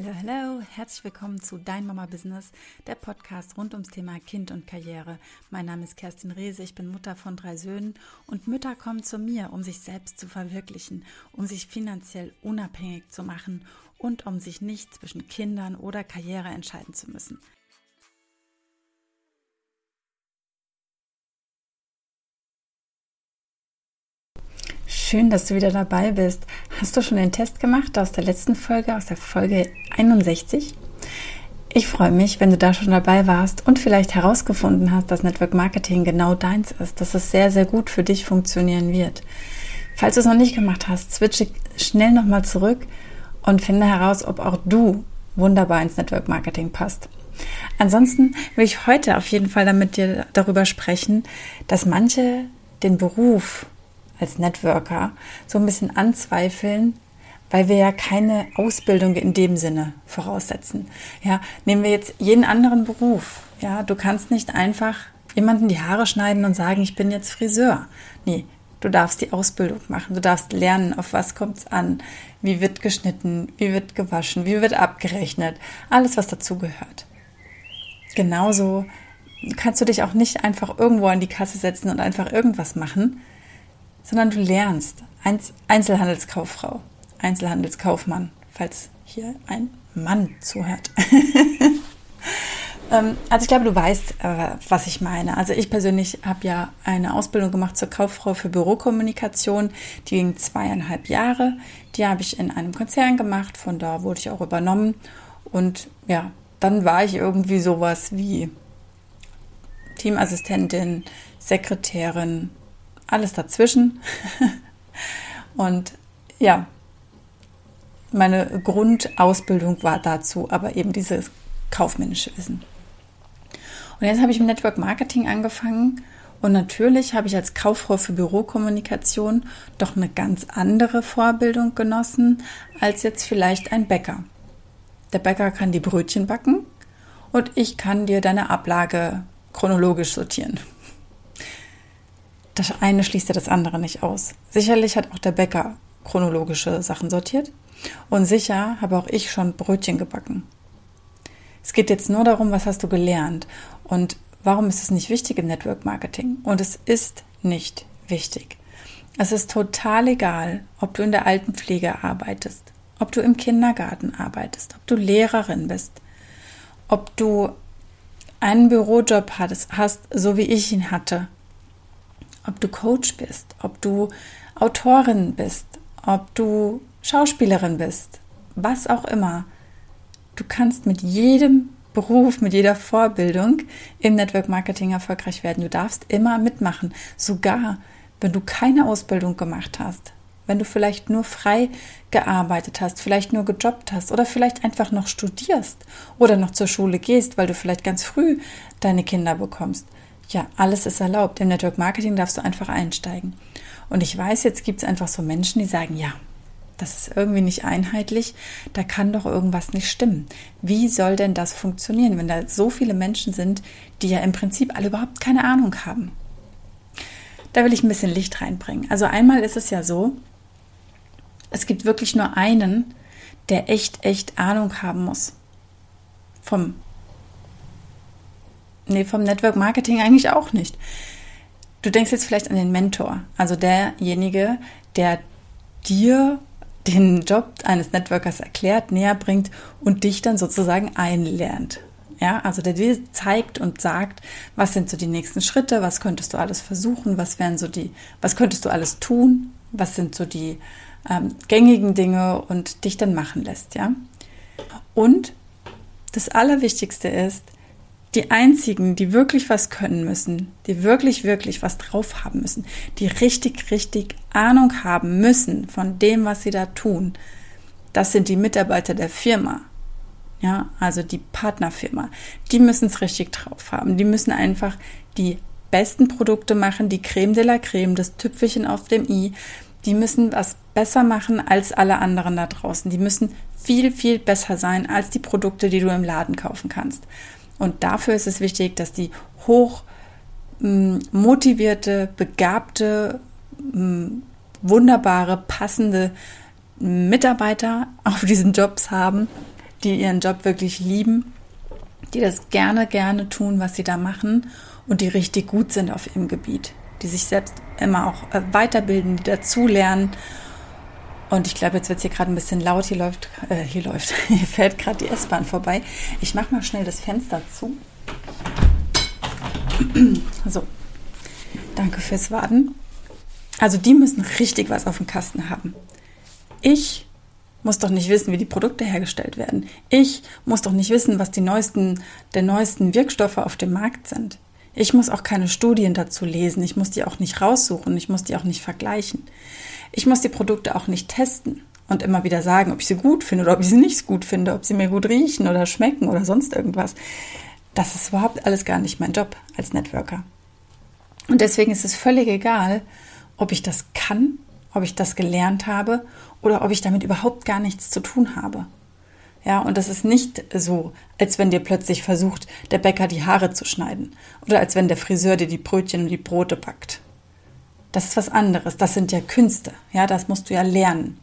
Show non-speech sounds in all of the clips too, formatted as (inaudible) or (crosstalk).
Hallo, hallo, herzlich willkommen zu Dein Mama Business, der Podcast rund ums Thema Kind und Karriere. Mein Name ist Kerstin Rehse, ich bin Mutter von drei Söhnen und Mütter kommen zu mir, um sich selbst zu verwirklichen, um sich finanziell unabhängig zu machen und um sich nicht zwischen Kindern oder Karriere entscheiden zu müssen. Schön, dass du wieder dabei bist. Hast du schon den Test gemacht aus der letzten Folge, aus der Folge 61? Ich freue mich, wenn du da schon dabei warst und vielleicht herausgefunden hast, dass Network Marketing genau deins ist, dass es sehr, sehr gut für dich funktionieren wird. Falls du es noch nicht gemacht hast, switche schnell nochmal zurück und finde heraus, ob auch du wunderbar ins Network Marketing passt. Ansonsten will ich heute auf jeden Fall damit dir darüber sprechen, dass manche den Beruf als Networker so ein bisschen anzweifeln, weil wir ja keine Ausbildung in dem Sinne voraussetzen. Ja, nehmen wir jetzt jeden anderen Beruf. Ja, du kannst nicht einfach jemanden die Haare schneiden und sagen, ich bin jetzt Friseur. Nee, du darfst die Ausbildung machen. Du darfst lernen, auf was kommt es an, wie wird geschnitten, wie wird gewaschen, wie wird abgerechnet, alles, was dazugehört. Genauso kannst du dich auch nicht einfach irgendwo an die Kasse setzen und einfach irgendwas machen, sondern du lernst Einzelhandelskauffrau, Einzelhandelskaufmann, falls hier ein Mann zuhört. (laughs) Ähm, also ich glaube, du weißt, äh, was ich meine. Also ich persönlich habe ja eine Ausbildung gemacht zur Kauffrau für Bürokommunikation. Die ging zweieinhalb Jahre. Die habe ich in einem Konzern gemacht. Von da wurde ich auch übernommen. Und ja, dann war ich irgendwie sowas wie Teamassistentin, Sekretärin, alles dazwischen. (laughs) Und ja, meine Grundausbildung war dazu aber eben dieses kaufmännische Wissen. Und jetzt habe ich mit Network Marketing angefangen und natürlich habe ich als Kauffrau für Bürokommunikation doch eine ganz andere Vorbildung genossen als jetzt vielleicht ein Bäcker. Der Bäcker kann die Brötchen backen und ich kann dir deine Ablage chronologisch sortieren das eine schließt ja das andere nicht aus. Sicherlich hat auch der Bäcker chronologische Sachen sortiert und sicher habe auch ich schon Brötchen gebacken. Es geht jetzt nur darum, was hast du gelernt und warum ist es nicht wichtig im Network Marketing? Und es ist nicht wichtig. Es ist total egal, ob du in der Altenpflege arbeitest, ob du im Kindergarten arbeitest, ob du Lehrerin bist, ob du einen Bürojob hast, hast so wie ich ihn hatte, ob du Coach bist, ob du Autorin bist, ob du Schauspielerin bist, was auch immer. Du kannst mit jedem Beruf, mit jeder Vorbildung im Network Marketing erfolgreich werden. Du darfst immer mitmachen, sogar wenn du keine Ausbildung gemacht hast, wenn du vielleicht nur frei gearbeitet hast, vielleicht nur gejobbt hast oder vielleicht einfach noch studierst oder noch zur Schule gehst, weil du vielleicht ganz früh deine Kinder bekommst ja, alles ist erlaubt. Im Network Marketing darfst du einfach einsteigen. Und ich weiß, jetzt gibt es einfach so Menschen, die sagen, ja, das ist irgendwie nicht einheitlich, da kann doch irgendwas nicht stimmen. Wie soll denn das funktionieren, wenn da so viele Menschen sind, die ja im Prinzip alle überhaupt keine Ahnung haben? Da will ich ein bisschen Licht reinbringen. Also einmal ist es ja so, es gibt wirklich nur einen, der echt, echt Ahnung haben muss vom Nee, vom Network Marketing eigentlich auch nicht. Du denkst jetzt vielleicht an den Mentor, also derjenige, der dir den Job eines Networkers erklärt, näher bringt und dich dann sozusagen einlernt. Ja, also der dir zeigt und sagt, was sind so die nächsten Schritte, was könntest du alles versuchen, was wären so die, was könntest du alles tun, was sind so die ähm, gängigen Dinge und dich dann machen lässt, ja. Und das Allerwichtigste ist, die einzigen, die wirklich was können müssen, die wirklich, wirklich was drauf haben müssen, die richtig, richtig Ahnung haben müssen von dem, was sie da tun, das sind die Mitarbeiter der Firma. Ja, also die Partnerfirma. Die müssen es richtig drauf haben. Die müssen einfach die besten Produkte machen, die Creme de la Creme, das Tüpfelchen auf dem i. Die müssen was besser machen als alle anderen da draußen. Die müssen viel, viel besser sein als die Produkte, die du im Laden kaufen kannst. Und dafür ist es wichtig, dass die hoch mm, motivierte, begabte, mm, wunderbare, passende Mitarbeiter auf diesen Jobs haben, die ihren Job wirklich lieben, die das gerne, gerne tun, was sie da machen und die richtig gut sind auf ihrem Gebiet, die sich selbst immer auch äh, weiterbilden, die dazulernen. Und ich glaube, jetzt wird es hier gerade ein bisschen laut. Hier läuft, äh, hier läuft, (laughs) hier fährt gerade die S-Bahn vorbei. Ich mache mal schnell das Fenster zu. (clears throat) so, danke fürs Warten. Also die müssen richtig was auf dem Kasten haben. Ich muss doch nicht wissen, wie die Produkte hergestellt werden. Ich muss doch nicht wissen, was die neuesten, der neuesten Wirkstoffe auf dem Markt sind. Ich muss auch keine Studien dazu lesen. Ich muss die auch nicht raussuchen. Ich muss die auch nicht vergleichen. Ich muss die Produkte auch nicht testen und immer wieder sagen, ob ich sie gut finde oder ob ich sie nicht gut finde, ob sie mir gut riechen oder schmecken oder sonst irgendwas. Das ist überhaupt alles gar nicht mein Job als Networker. Und deswegen ist es völlig egal, ob ich das kann, ob ich das gelernt habe oder ob ich damit überhaupt gar nichts zu tun habe. Ja, und das ist nicht so, als wenn dir plötzlich versucht, der Bäcker die Haare zu schneiden oder als wenn der Friseur dir die Brötchen und die Brote backt. Das ist was anderes. Das sind ja Künste. Ja, das musst du ja lernen.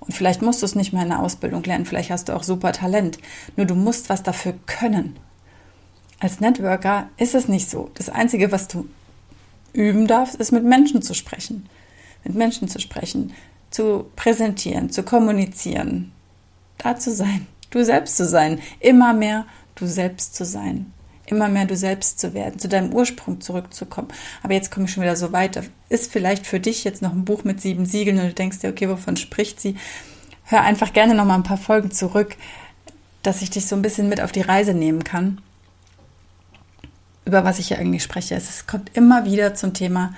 Und vielleicht musst du es nicht mal in der Ausbildung lernen. Vielleicht hast du auch super Talent. Nur du musst was dafür können. Als Networker ist es nicht so. Das Einzige, was du üben darfst, ist mit Menschen zu sprechen. Mit Menschen zu sprechen, zu präsentieren, zu kommunizieren, da zu sein, du selbst zu sein, immer mehr du selbst zu sein, immer mehr du selbst zu werden, zu deinem Ursprung zurückzukommen. Aber jetzt komme ich schon wieder so weiter. Ist vielleicht für dich jetzt noch ein Buch mit sieben Siegeln und du denkst dir, okay, wovon spricht sie? Hör einfach gerne noch mal ein paar Folgen zurück, dass ich dich so ein bisschen mit auf die Reise nehmen kann, über was ich hier eigentlich spreche. Es kommt immer wieder zum Thema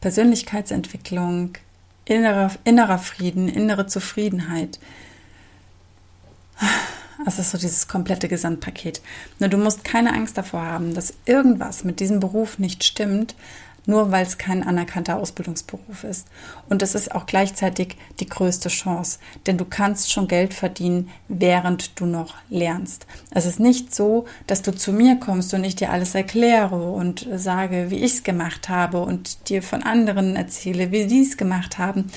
Persönlichkeitsentwicklung, innerer, innerer Frieden, innere Zufriedenheit. Es ist so dieses komplette Gesamtpaket. Nur du musst keine Angst davor haben, dass irgendwas mit diesem Beruf nicht stimmt, nur weil es kein anerkannter Ausbildungsberuf ist. Und das ist auch gleichzeitig die größte Chance, denn du kannst schon Geld verdienen, während du noch lernst. Es ist nicht so, dass du zu mir kommst und ich dir alles erkläre und sage, wie ich es gemacht habe und dir von anderen erzähle, wie die es gemacht haben,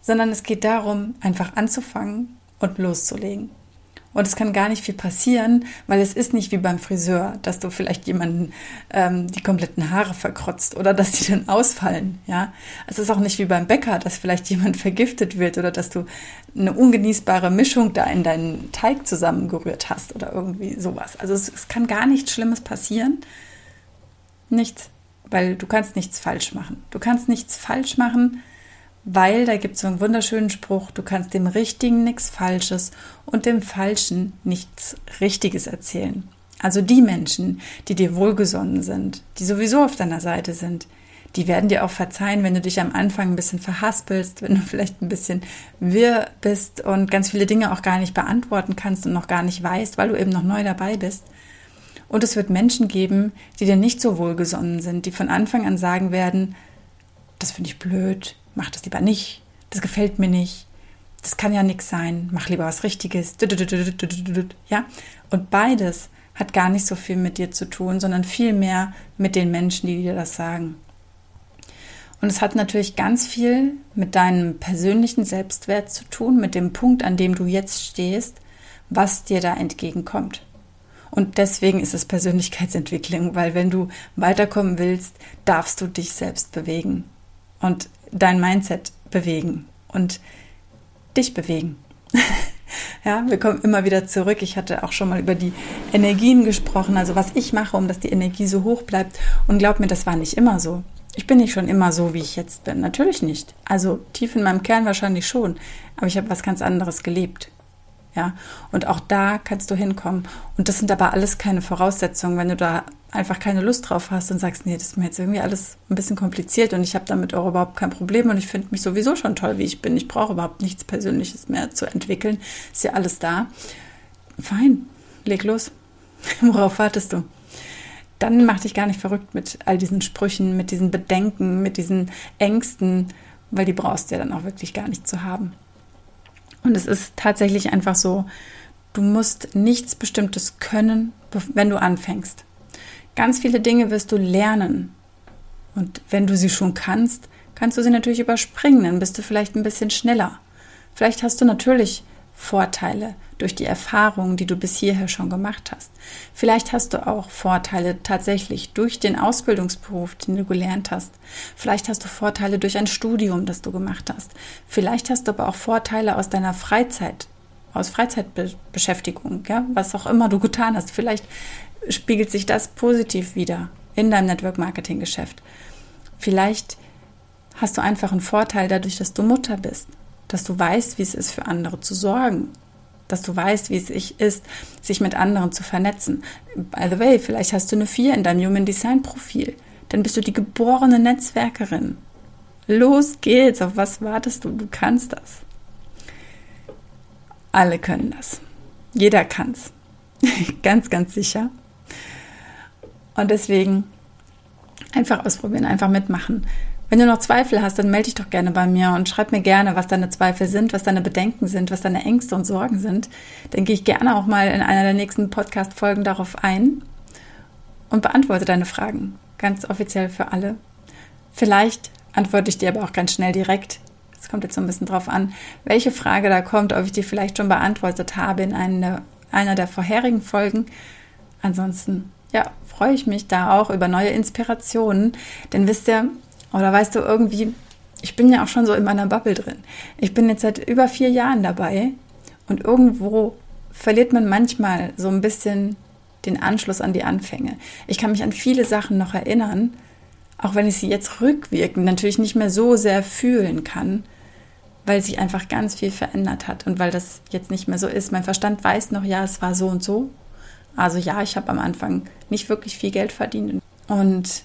sondern es geht darum, einfach anzufangen und loszulegen. Und es kann gar nicht viel passieren, weil es ist nicht wie beim Friseur, dass du vielleicht jemanden ähm, die kompletten Haare verkrotzt oder dass die dann ausfallen. Ja, es ist auch nicht wie beim Bäcker, dass vielleicht jemand (laughs) vergiftet wird oder dass du eine ungenießbare Mischung da in deinen Teig zusammengerührt hast oder irgendwie sowas. Also es, es kann gar nichts Schlimmes passieren. Nichts, weil du kannst nichts falsch machen. Du kannst nichts falsch machen, weil da gibt es so einen wunderschönen Spruch, du kannst dem Richtigen nichts Falsches und dem Falschen nichts Richtiges erzählen. Also die Menschen, die dir wohlgesonnen sind, die sowieso auf deiner Seite sind, die werden dir auch verzeihen, wenn du dich am Anfang ein bisschen verhaspelst, wenn du vielleicht ein bisschen wirr bist und ganz viele Dinge auch gar nicht beantworten kannst und noch gar nicht weißt, weil du eben noch neu dabei bist. Und es wird Menschen geben, die dir nicht so wohlgesonnen sind, die von Anfang an sagen werden, das finde ich blöd, mach das lieber nicht, das gefällt mir nicht, das kann ja nichts sein, mach lieber was Richtiges. Ja, und beides hat gar nicht so viel mit dir zu tun, sondern viel mehr mit den Menschen, die dir das sagen. Und es hat natürlich ganz viel mit deinem persönlichen Selbstwert zu tun, mit dem Punkt, an dem du jetzt stehst, was dir da entgegenkommt. Und deswegen ist es Persönlichkeitsentwicklung, weil wenn du weiterkommen willst, darfst du dich selbst bewegen. Und dein Mindset bewegen und dich bewegen. (laughs) ja, wir kommen immer wieder zurück. Ich hatte auch schon mal über die Energien gesprochen, also was ich mache, um dass die Energie so hoch bleibt. Und glaub mir, das war nicht immer so. Ich bin nicht schon immer so, wie ich jetzt bin. Natürlich nicht. Also tief in meinem Kern wahrscheinlich schon. Aber ich habe was ganz anderes gelebt. Ja, und auch da kannst du hinkommen. Und das sind aber alles keine Voraussetzungen. Wenn du da einfach keine Lust drauf hast und sagst, nee, das ist mir jetzt irgendwie alles ein bisschen kompliziert und ich habe damit auch überhaupt kein Problem und ich finde mich sowieso schon toll, wie ich bin. Ich brauche überhaupt nichts Persönliches mehr zu entwickeln. Ist ja alles da. Fein, leg los. (laughs) Worauf wartest du? Dann mach dich gar nicht verrückt mit all diesen Sprüchen, mit diesen Bedenken, mit diesen Ängsten, weil die brauchst du ja dann auch wirklich gar nicht zu haben. Und es ist tatsächlich einfach so, du musst nichts Bestimmtes können, wenn du anfängst. Ganz viele Dinge wirst du lernen. Und wenn du sie schon kannst, kannst du sie natürlich überspringen, dann bist du vielleicht ein bisschen schneller. Vielleicht hast du natürlich Vorteile durch die Erfahrungen, die du bis hierher schon gemacht hast. Vielleicht hast du auch Vorteile tatsächlich durch den Ausbildungsberuf, den du gelernt hast. Vielleicht hast du Vorteile durch ein Studium, das du gemacht hast. Vielleicht hast du aber auch Vorteile aus deiner Freizeit, aus Freizeitbeschäftigung, ja, was auch immer du getan hast. Vielleicht spiegelt sich das positiv wieder in deinem Network Marketing Geschäft. Vielleicht hast du einfach einen Vorteil dadurch, dass du Mutter bist, dass du weißt, wie es ist, für andere zu sorgen, dass du weißt, wie es ist, sich mit anderen zu vernetzen. By the way, vielleicht hast du eine 4 in deinem Human Design Profil. Dann bist du die geborene Netzwerkerin. Los geht's, auf was wartest du? Du kannst das. Alle können das. Jeder kann's. (laughs) ganz, ganz sicher. Und deswegen einfach ausprobieren, einfach mitmachen. Wenn du noch Zweifel hast, dann melde dich doch gerne bei mir und schreib mir gerne, was deine Zweifel sind, was deine Bedenken sind, was deine Ängste und Sorgen sind. Dann gehe ich gerne auch mal in einer der nächsten Podcast-Folgen darauf ein und beantworte deine Fragen. Ganz offiziell für alle. Vielleicht antworte ich dir aber auch ganz schnell direkt. Es kommt jetzt so ein bisschen drauf an, welche Frage da kommt, ob ich die vielleicht schon beantwortet habe in einer, einer der vorherigen Folgen. Ansonsten, ja, freue ich mich da auch über neue Inspirationen. Denn wisst ihr, oder weißt du, irgendwie, ich bin ja auch schon so in meiner Bubble drin. Ich bin jetzt seit über vier Jahren dabei und irgendwo verliert man manchmal so ein bisschen den Anschluss an die Anfänge. Ich kann mich an viele Sachen noch erinnern, auch wenn ich sie jetzt rückwirkend natürlich nicht mehr so sehr fühlen kann, weil sich einfach ganz viel verändert hat und weil das jetzt nicht mehr so ist. Mein Verstand weiß noch, ja, es war so und so. Also ja, ich habe am Anfang nicht wirklich viel Geld verdient. Und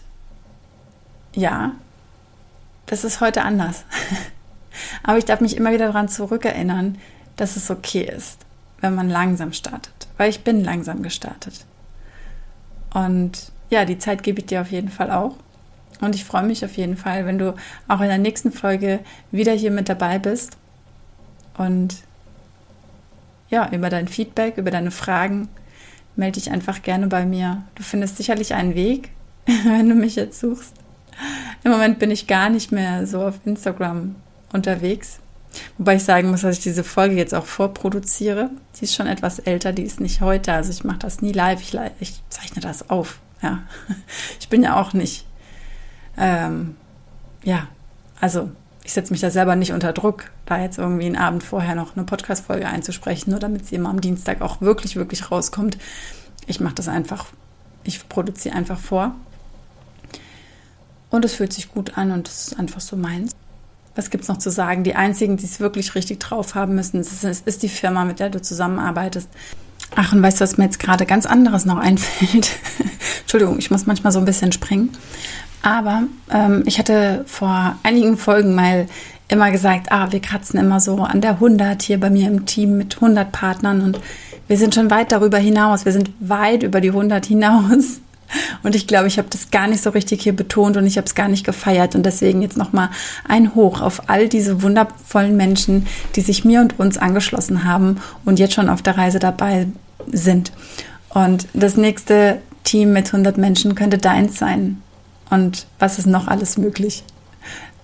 ja, das ist heute anders. (laughs) Aber ich darf mich immer wieder daran zurückerinnern, dass es okay ist, wenn man langsam startet. Weil ich bin langsam gestartet. Und ja, die Zeit gebe ich dir auf jeden Fall auch. Und ich freue mich auf jeden Fall, wenn du auch in der nächsten Folge wieder hier mit dabei bist. Und ja, über dein Feedback, über deine Fragen melde dich einfach gerne bei mir. Du findest sicherlich einen Weg, (laughs) wenn du mich jetzt suchst. Im Moment bin ich gar nicht mehr so auf Instagram unterwegs. Wobei ich sagen muss, dass ich diese Folge jetzt auch vorproduziere. Die ist schon etwas älter, die ist nicht heute. Also ich mache das nie live, ich, ich, zeichne das auf. Ja. (laughs) Ich bin ja auch nicht, ähm, ja, also ich setze mich da selber nicht unter Druck, da jetzt irgendwie einen Abend vorher noch eine Podcast-Folge einzusprechen, nur damit sie immer am Dienstag auch wirklich, wirklich rauskommt. Ich mache das einfach, ich produziere einfach vor und es fühlt sich gut an und es ist einfach so meins. Was gibt es noch zu sagen? Die einzigen, die es wirklich richtig drauf haben müssen, ist, ist die Firma, mit der du zusammenarbeitest. Ach, und weißt du, was mir jetzt gerade ganz anderes noch (laughs) einfällt? Entschuldigung, ich muss manchmal so ein bisschen springen. Aber ähm, ich hatte vor einigen Folgen mal immer gesagt, ah, wir kratzen immer so an der 100 hier bei mir im Team mit 100 Partnern und wir sind schon weit darüber hinaus. Wir sind weit über die 100 hinaus. (laughs) Und ich glaube, ich habe das gar nicht so richtig hier betont und ich habe es gar nicht gefeiert. Und deswegen jetzt nochmal ein Hoch auf all diese wundervollen Menschen, die sich mir und uns angeschlossen haben und jetzt schon auf der Reise dabei sind. Und das nächste Team mit 100 Menschen könnte deins sein. Und was ist noch alles möglich?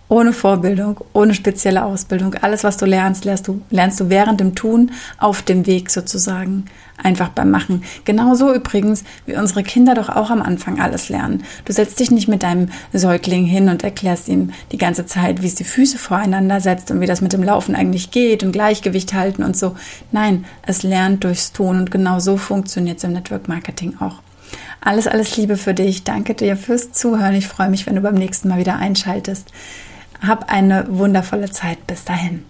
Ohne Vorbildung, ohne spezielle Ausbildung. Alles, was du lernst, lernst du, lernst du während dem Tun, auf dem Weg sozusagen, einfach beim Machen. Genauso übrigens, wie unsere Kinder doch auch am Anfang alles lernen. Du setzt dich nicht mit deinem Säugling hin und erklärst ihm die ganze Zeit, wie es die Füße voreinander setzt und wie das mit dem Laufen eigentlich geht und Gleichgewicht halten und so. Nein, es lernt durchs Tun und genau so funktioniert es im Network Marketing auch. Alles, alles Liebe für dich. Danke dir fürs Zuhören. Ich freue mich, wenn du beim nächsten Mal wieder einschaltest. Hab eine wundervolle Zeit. Bis dahin.